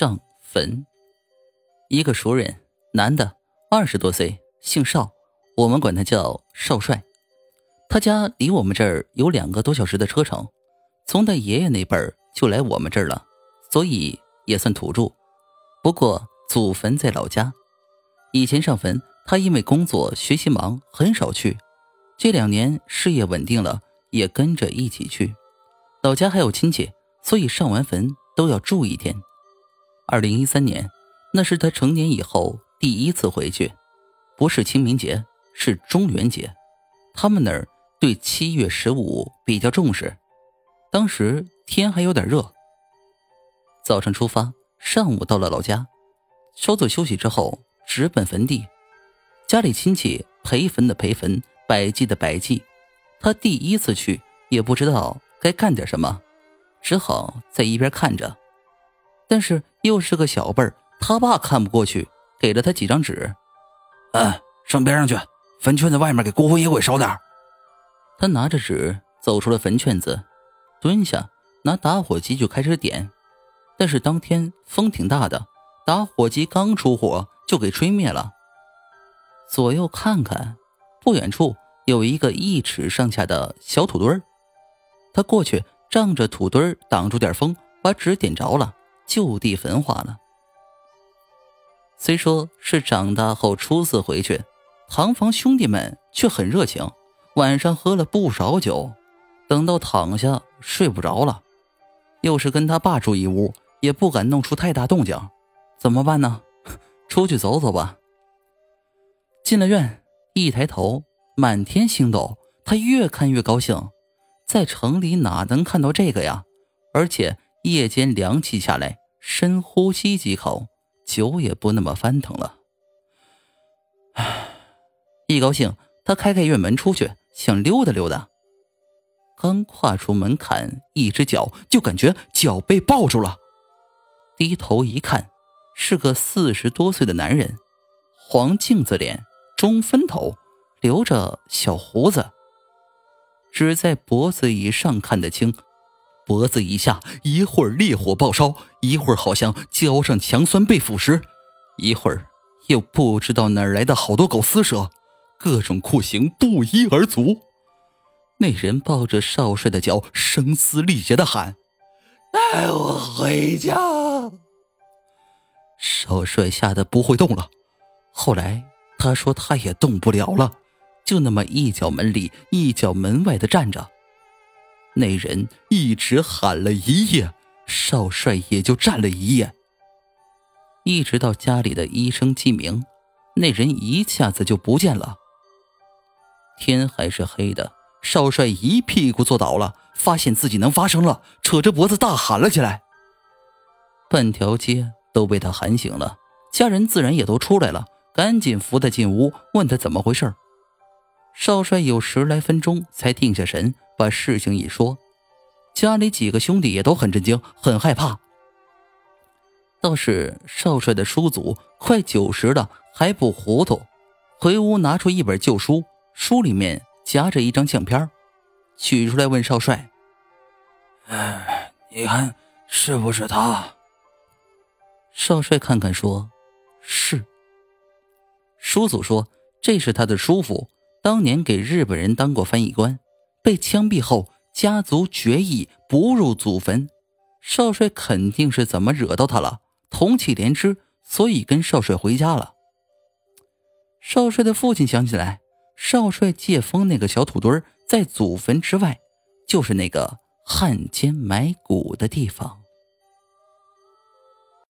上坟。一个熟人，男的，二十多岁，姓邵，我们管他叫少帅。他家离我们这儿有两个多小时的车程，从他爷爷那辈儿就来我们这儿了，所以也算土著。不过祖坟在老家，以前上坟，他因为工作学习忙，很少去。这两年事业稳定了，也跟着一起去。老家还有亲戚，所以上完坟都要住一天。二零一三年，那是他成年以后第一次回去，不是清明节，是中元节。他们那儿对七月十五比较重视。当时天还有点热。早上出发，上午到了老家，稍作休息之后，直奔坟地。家里亲戚陪坟的陪坟，摆祭的摆祭。他第一次去，也不知道。该干点什么，只好在一边看着。但是又是个小辈儿，他爸看不过去，给了他几张纸。嗯，上边上去，坟圈子外面给孤魂野鬼烧点他拿着纸走出了坟圈子，蹲下拿打火机就开始点。但是当天风挺大的，打火机刚出火就给吹灭了。左右看看，不远处有一个一尺上下的小土堆儿。他过去仗着土堆挡住点风，把纸点着了，就地焚化了。虽说是长大后初次回去，堂房兄弟们却很热情，晚上喝了不少酒。等到躺下睡不着了，又是跟他爸住一屋，也不敢弄出太大动静，怎么办呢？出去走走吧。进了院，一抬头，满天星斗，他越看越高兴。在城里哪能看到这个呀？而且夜间凉气下来，深呼吸几口，酒也不那么翻腾了。唉，一高兴，他开开院门出去，想溜达溜达。刚跨出门槛，一只脚就感觉脚被抱住了。低头一看，是个四十多岁的男人，黄镜子脸，中分头，留着小胡子。只在脖子以上看得清，脖子以下一会儿烈火爆烧，一会儿好像浇上强酸被腐蚀，一会儿又不知道哪来的好多狗撕蛇，各种酷刑不一而足。那人抱着少帅的脚，声嘶力竭的喊：“带我回家！”少帅吓得不会动了。后来他说他也动不了了。就那么一脚门里一脚门外的站着，那人一直喊了一夜，少帅也就站了一夜，一直到家里的医生鸡鸣，那人一下子就不见了。天还是黑的，少帅一屁股坐倒了，发现自己能发声了，扯着脖子大喊了起来。半条街都被他喊醒了，家人自然也都出来了，赶紧扶他进屋，问他怎么回事少帅有十来分钟才定下神，把事情一说，家里几个兄弟也都很震惊，很害怕。倒是少帅的叔祖快九十了还不糊涂，回屋拿出一本旧书，书里面夹着一张相片，取出来问少帅：“哎，你看是不是他？”少帅看看说：“是。”叔祖说：“这是他的叔父。”当年给日本人当过翻译官，被枪毙后，家族决议不入祖坟。少帅肯定是怎么惹到他了，同气连枝，所以跟少帅回家了。少帅的父亲想起来，少帅借风那个小土堆在祖坟之外，就是那个汉奸埋骨的地方。